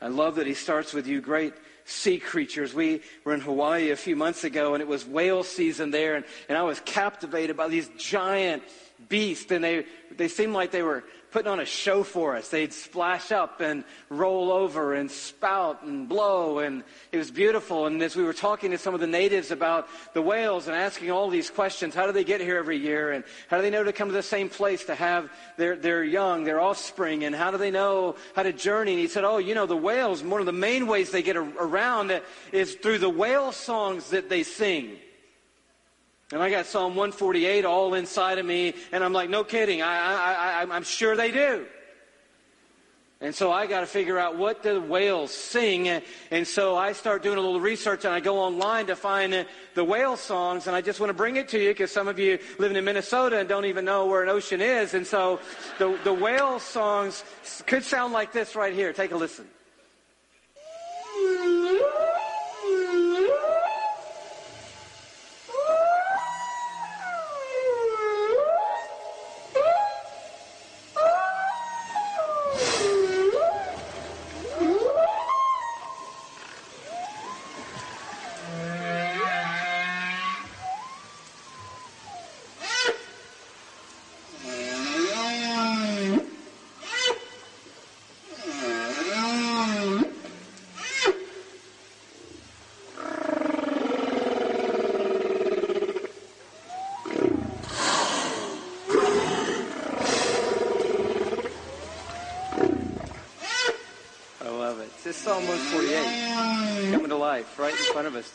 I love that he starts with you great sea creatures. We were in Hawaii a few months ago and it was whale season there and, and I was captivated by these giant beasts and they, they seemed like they were putting on a show for us. They'd splash up and roll over and spout and blow, and it was beautiful. And as we were talking to some of the natives about the whales and asking all these questions, how do they get here every year? And how do they know to come to the same place to have their, their young, their offspring? And how do they know how to journey? And he said, oh, you know, the whales, one of the main ways they get around is through the whale songs that they sing. And I got Psalm 148 all inside of me, and I'm like, no kidding, I, I, I, I'm sure they do. And so I got to figure out what the whales sing. And so I start doing a little research and I go online to find the whale songs. And I just want to bring it to you because some of you living in Minnesota and don't even know where an ocean is. And so the, the whale songs could sound like this right here. Take a listen.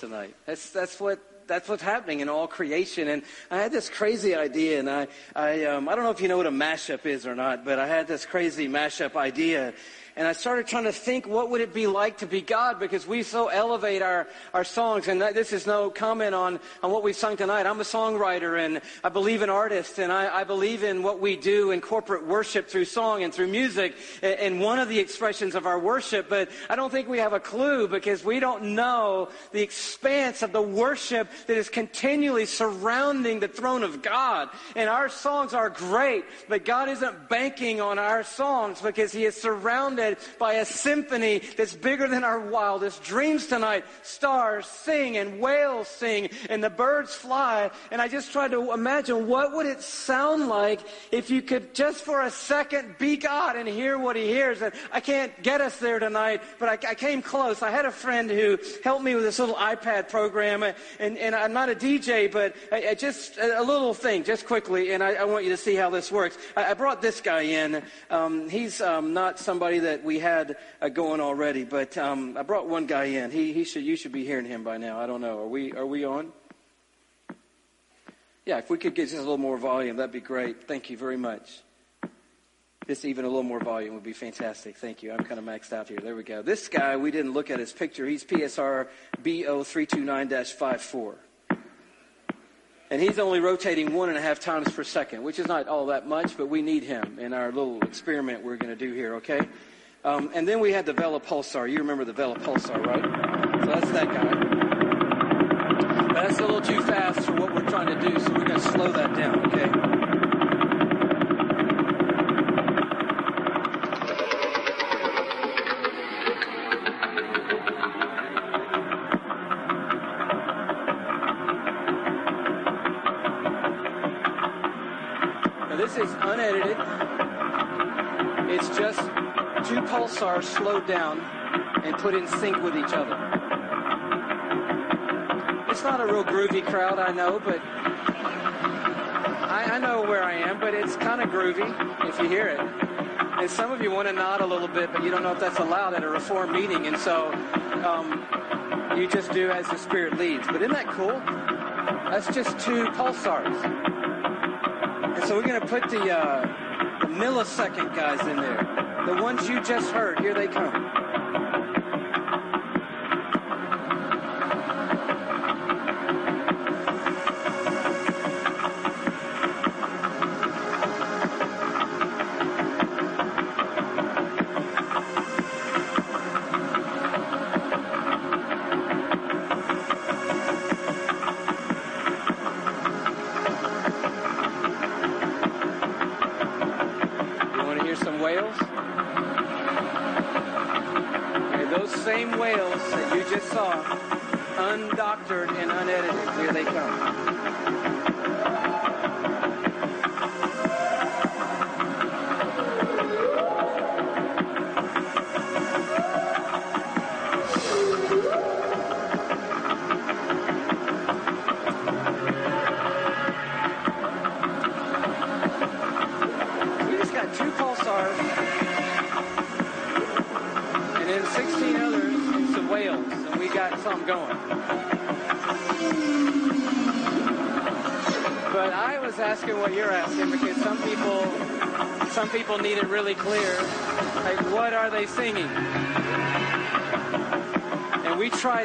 Tonight. That's, that's what that's what's happening in all creation. And I had this crazy idea, and I, I, um, I don't know if you know what a mashup is or not, but I had this crazy mashup idea. And I started trying to think, what would it be like to be God? Because we so elevate our, our songs. And this is no comment on, on what we've sung tonight. I'm a songwriter and I believe in artists and I, I believe in what we do in corporate worship through song and through music and one of the expressions of our worship. But I don't think we have a clue because we don't know the expanse of the worship that is continually surrounding the throne of God. And our songs are great, but God isn't banking on our songs because He is surrounded by a symphony that's bigger than our wildest dreams tonight. Stars sing and whales sing and the birds fly. And I just tried to imagine what would it sound like if you could just for a second be God and hear what he hears. And I can't get us there tonight, but I, I came close. I had a friend who helped me with this little iPad program and, and I'm not a DJ, but I, I just a little thing, just quickly. And I, I, want you to see how this works. I, brought this guy in. Um, he's um, not somebody that that we had uh, going already, but um, I brought one guy in. He, he should, you should be hearing him by now. I don't know. Are we, are we on? Yeah, if we could get just a little more volume, that'd be great. Thank you very much. Just even a little more volume would be fantastic. Thank you. I'm kind of maxed out here. There we go. This guy, we didn't look at his picture. He's PSR BO329-54. And he's only rotating one and a half times per second, which is not all that much, but we need him in our little experiment we're going to do here, okay? Um, and then we had the Vela Pulsar. You remember the Vela Pulsar, right? So that's that guy. But that's a little too fast for what we're trying to do, so we're going to slow that down, okay? Pulsars slowed down and put in sync with each other. It's not a real groovy crowd, I know, but I, I know where I am, but it's kind of groovy if you hear it. And some of you want to nod a little bit, but you don't know if that's allowed at a reform meeting, and so um, you just do as the Spirit leads. But isn't that cool? That's just two pulsars. And so we're going to put the, uh, the millisecond guys in there. The ones you just heard, here they come.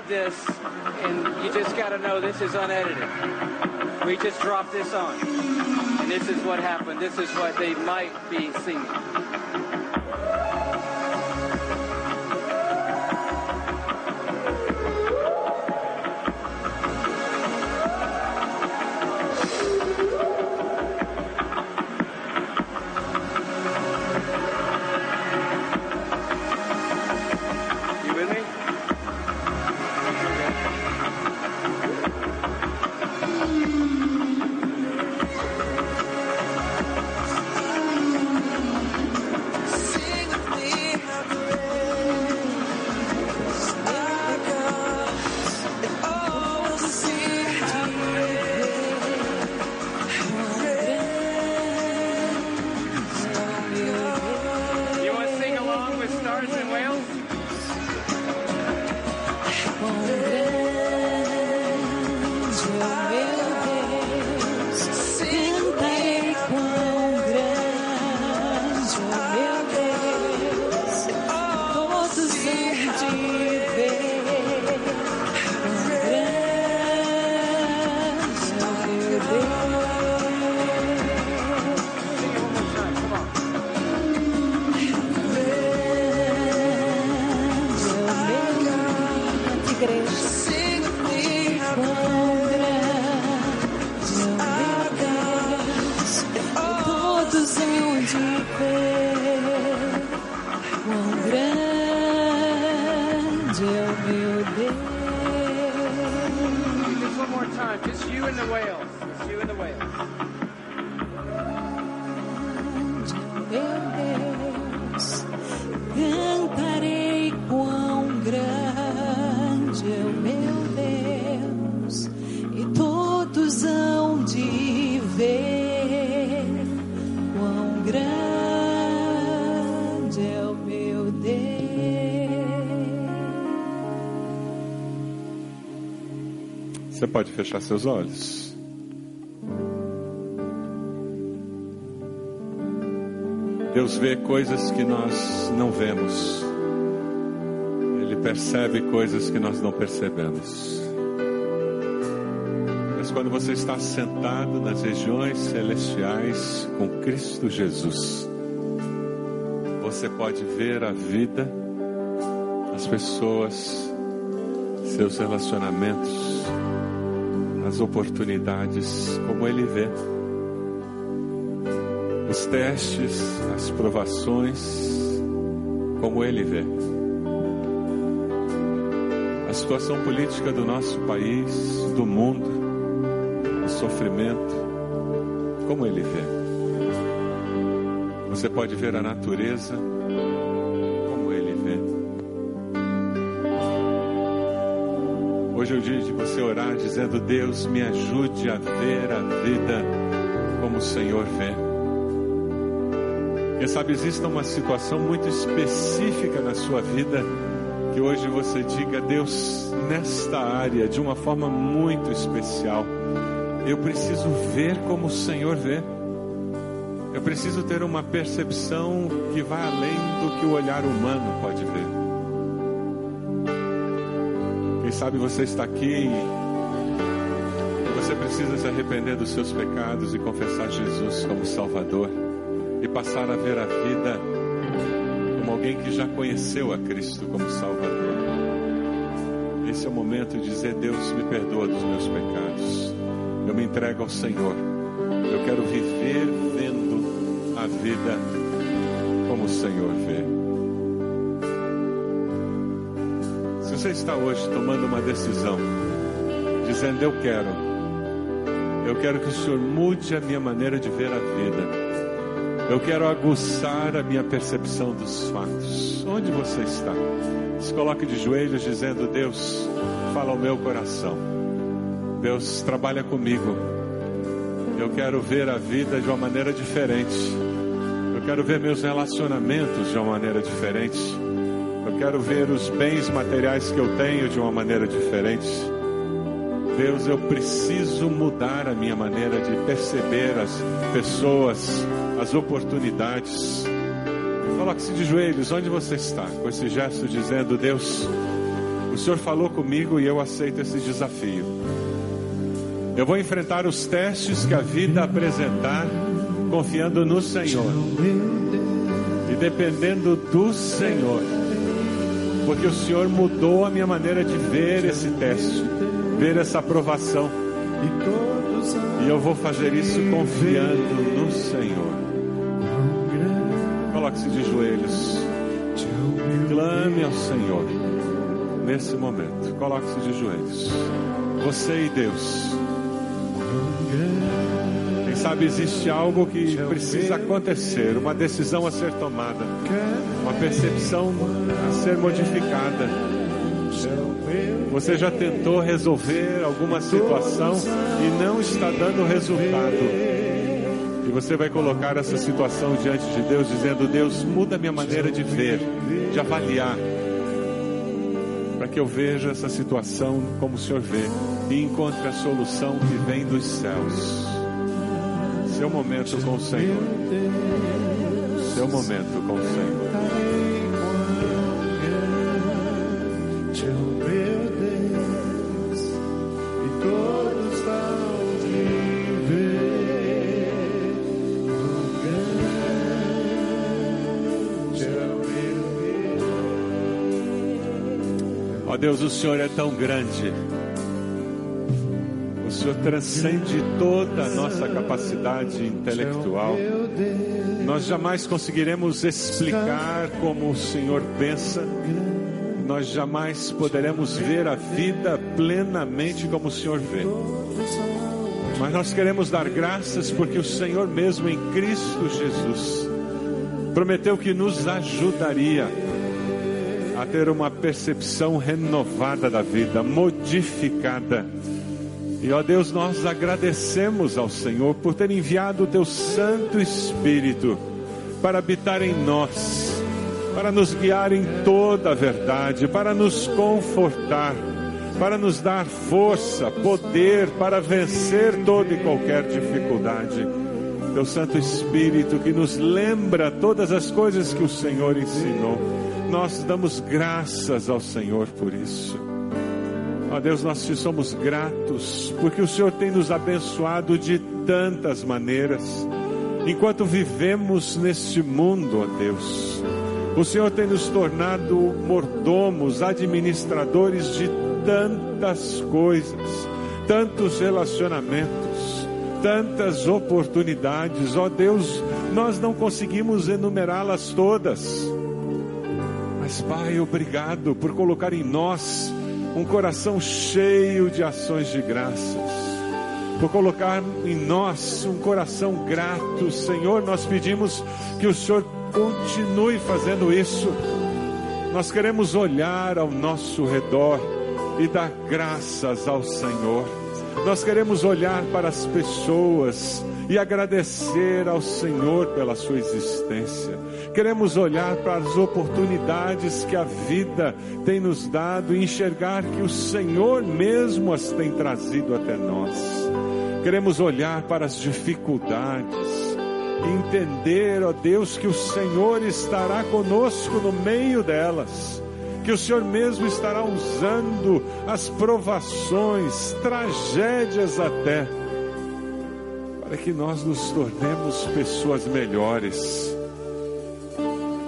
This, and you just got to know this is unedited. We just dropped this on. And this is what happened. This is what they might be singing. Pode fechar seus olhos. Deus vê coisas que nós não vemos. Ele percebe coisas que nós não percebemos. Mas quando você está sentado nas regiões celestiais com Cristo Jesus, você pode ver a vida, as pessoas, seus relacionamentos, as oportunidades como Ele vê os testes, as provações, como ele vê. A situação política do nosso país, do mundo, o sofrimento, como ele vê. Você pode ver a natureza, orar dizendo: Deus, me ajude a ver a vida como o Senhor vê. Quem sabe exista uma situação muito específica na sua vida que hoje você diga, Deus, nesta área, de uma forma muito especial, eu preciso ver como o Senhor vê. Eu preciso ter uma percepção que vai além do que o olhar humano pode ver. Sabe você está aqui e você precisa se arrepender dos seus pecados e confessar Jesus como Salvador e passar a ver a vida como alguém que já conheceu a Cristo como Salvador. Esse é o momento de dizer: Deus, me perdoa dos meus pecados. Eu me entrego ao Senhor. Eu quero viver vendo a vida como o Senhor vê. Você está hoje tomando uma decisão, dizendo: Eu quero, eu quero que o Senhor mude a minha maneira de ver a vida. Eu quero aguçar a minha percepção dos fatos. Onde você está? Se coloque de joelhos dizendo: Deus, fala ao meu coração. Deus, trabalha comigo. Eu quero ver a vida de uma maneira diferente. Eu quero ver meus relacionamentos de uma maneira diferente. Eu quero ver os bens materiais que eu tenho de uma maneira diferente. Deus, eu preciso mudar a minha maneira de perceber as pessoas, as oportunidades. Coloque-se de joelhos onde você está, com esse gesto dizendo: Deus, o Senhor falou comigo e eu aceito esse desafio. Eu vou enfrentar os testes que a vida apresentar, confiando no Senhor e dependendo do Senhor, porque o Senhor mudou a minha maneira de ver esse teste, ver essa aprovação. E eu vou fazer isso confiando no Senhor. Coloque-se de joelhos. Clame ao Senhor nesse momento. Coloque-se de joelhos. Você e Deus. Quem sabe existe algo que precisa acontecer, uma decisão a ser tomada, uma percepção a ser modificada. Você já tentou resolver alguma situação e não está dando resultado. E você vai colocar essa situação diante de Deus, dizendo: Deus, muda minha maneira de ver, de avaliar, para que eu veja essa situação como o Senhor vê e encontre a solução que vem dos céus. Seu momento com o Senhor. Seu momento com o Senhor. Ó Deus, o Senhor é tão grande. O Senhor transcende toda a nossa capacidade intelectual. Nós jamais conseguiremos explicar como o Senhor pensa, nós jamais poderemos ver a vida plenamente como o Senhor vê. Mas nós queremos dar graças porque o Senhor mesmo em Cristo Jesus prometeu que nos ajudaria a ter uma percepção renovada da vida, modificada. E ó Deus, nós agradecemos ao Senhor por ter enviado o teu Santo Espírito para habitar em nós, para nos guiar em toda a verdade, para nos confortar, para nos dar força, poder para vencer toda e qualquer dificuldade. Teu Santo Espírito que nos lembra todas as coisas que o Senhor ensinou. Nós damos graças ao Senhor por isso. Ó Deus, nós te somos gratos porque o Senhor tem nos abençoado de tantas maneiras. Enquanto vivemos neste mundo, ó Deus, o Senhor tem nos tornado mordomos, administradores de tantas coisas, tantos relacionamentos, tantas oportunidades. Ó Deus, nós não conseguimos enumerá-las todas. Mas, Pai, obrigado por colocar em nós um coração cheio de ações de graças, por colocar em nós um coração grato. Senhor, nós pedimos que o Senhor continue fazendo isso. Nós queremos olhar ao nosso redor e dar graças ao Senhor. Nós queremos olhar para as pessoas e agradecer ao Senhor pela sua existência. Queremos olhar para as oportunidades que a vida tem nos dado e enxergar que o Senhor mesmo as tem trazido até nós. Queremos olhar para as dificuldades e entender, ó Deus, que o Senhor estará conosco no meio delas que o Senhor mesmo estará usando as provações, tragédias até, para que nós nos tornemos pessoas melhores,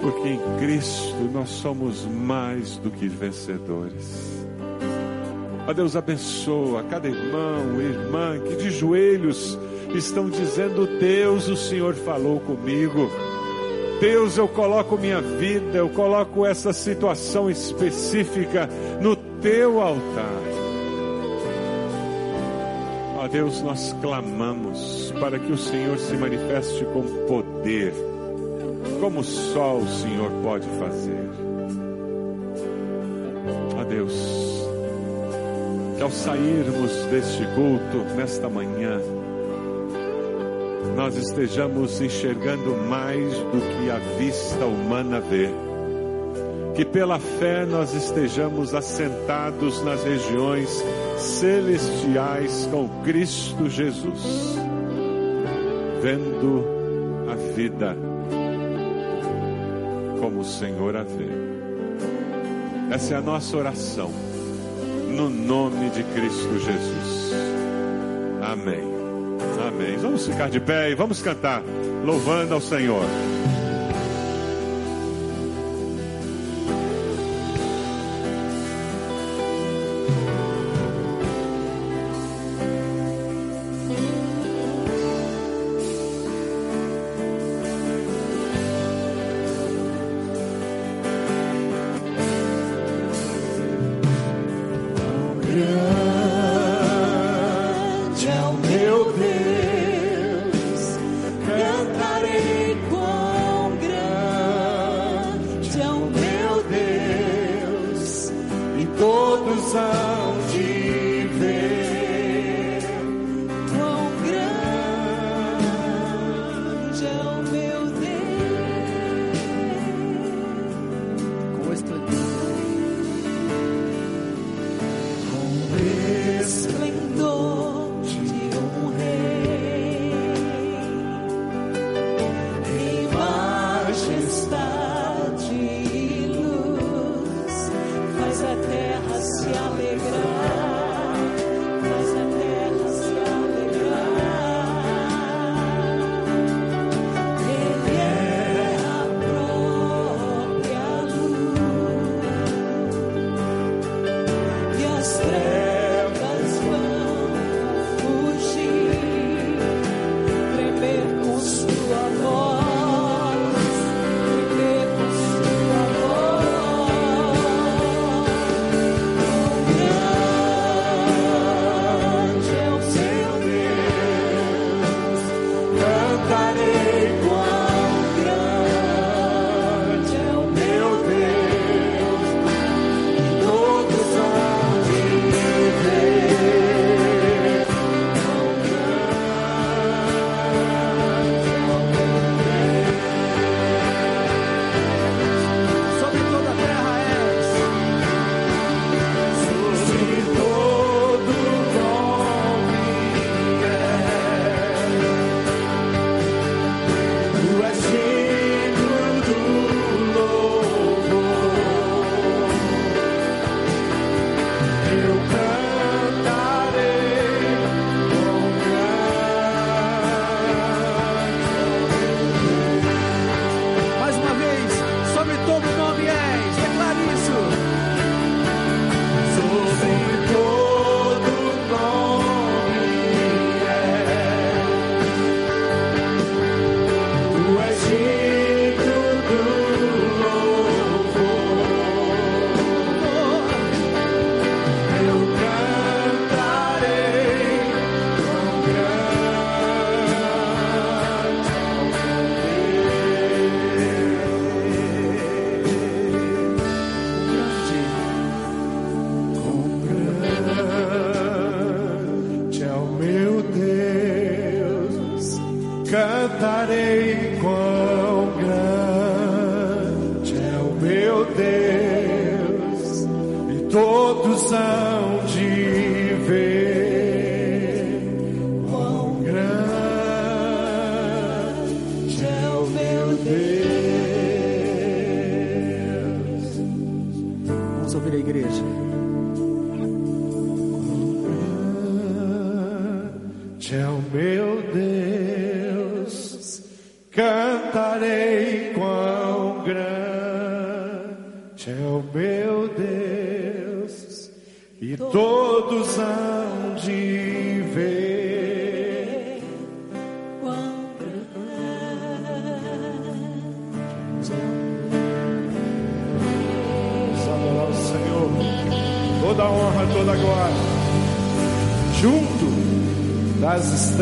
porque em Cristo nós somos mais do que vencedores. Ó Deus, abençoa cada irmão irmã que de joelhos estão dizendo: Deus, o Senhor falou comigo. Deus, eu coloco minha vida, eu coloco essa situação específica no teu altar. Ó Deus, nós clamamos para que o Senhor se manifeste com poder, como só o Senhor pode fazer. Ó Deus, que ao sairmos deste culto nesta manhã, nós estejamos enxergando mais do que a vista humana vê. Que pela fé nós estejamos assentados nas regiões celestiais com Cristo Jesus, vendo a vida como o Senhor a vê. Essa é a nossa oração, no nome de Cristo Jesus. Amém. Amém. Vamos ficar de pé e vamos cantar, louvando ao Senhor.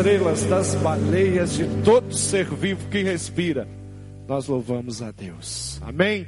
estrelas, das baleias, de todo ser vivo que respira. Nós louvamos a Deus. Amém?